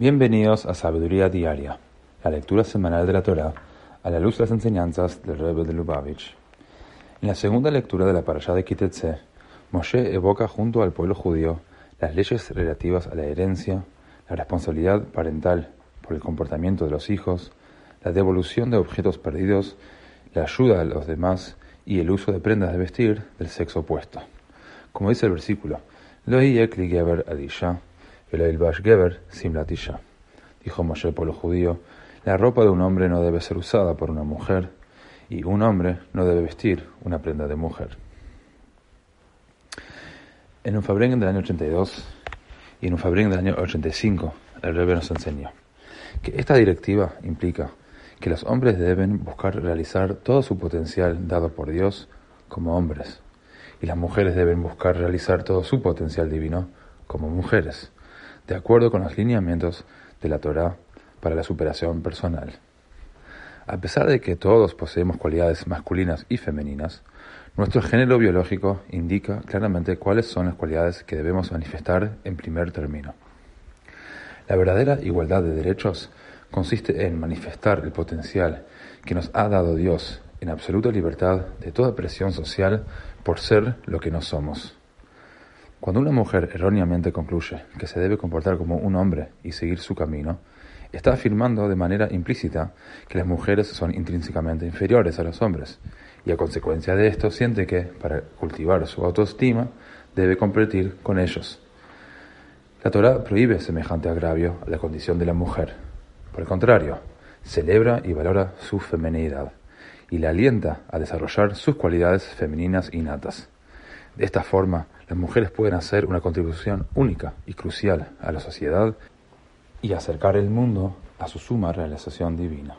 Bienvenidos a Sabiduría Diaria, la lectura semanal de la Torah a la luz de las enseñanzas del Rebbe de Lubavitch. En la segunda lectura de la parashá de Kitetse, Moshe evoca junto al pueblo judío las leyes relativas a la herencia, la responsabilidad parental por el comportamiento de los hijos, la devolución de objetos perdidos, la ayuda a los demás y el uso de prendas de vestir del sexo opuesto. Como dice el versículo, Lo adisha, Geber Simlatisha. Dijo Moshe pueblo judío, la ropa de un hombre no debe ser usada por una mujer, y un hombre no debe vestir una prenda de mujer. En un Fabrengen del año 82 y en un Fabrengen del año 85, el Rebbe nos enseñó que esta directiva implica que los hombres deben buscar realizar todo su potencial dado por Dios como hombres, y las mujeres deben buscar realizar todo su potencial divino como mujeres de acuerdo con los lineamientos de la Torah para la superación personal. A pesar de que todos poseemos cualidades masculinas y femeninas, nuestro género biológico indica claramente cuáles son las cualidades que debemos manifestar en primer término. La verdadera igualdad de derechos consiste en manifestar el potencial que nos ha dado Dios en absoluta libertad de toda presión social por ser lo que no somos. Cuando una mujer erróneamente concluye que se debe comportar como un hombre y seguir su camino, está afirmando de manera implícita que las mujeres son intrínsecamente inferiores a los hombres, y a consecuencia de esto siente que, para cultivar su autoestima, debe competir con ellos. La Torah prohíbe semejante agravio a la condición de la mujer. Por el contrario, celebra y valora su feminidad, y la alienta a desarrollar sus cualidades femeninas innatas. De esta forma, las mujeres pueden hacer una contribución única y crucial a la sociedad y acercar el mundo a su suma realización divina.